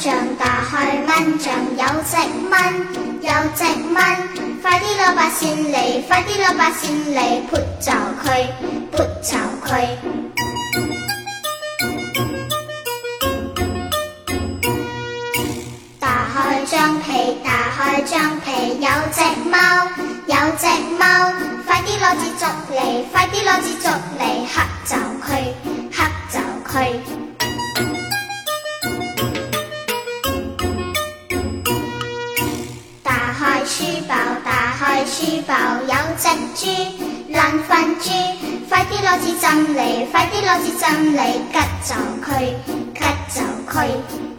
像大开蚊，帐，有只蚊，有只蚊，快啲攞把扇嚟，快啲攞把扇嚟泼走佢，泼走佢。大开张被，大开张被，有只猫，有只猫，快啲攞支竹嚟，快啲攞支竹嚟黑走佢，黑走佢。开书包，打开书包，有只猪，烂粪猪，快啲攞纸浸嚟，快啲攞纸浸嚟，吉走佢，吉走佢。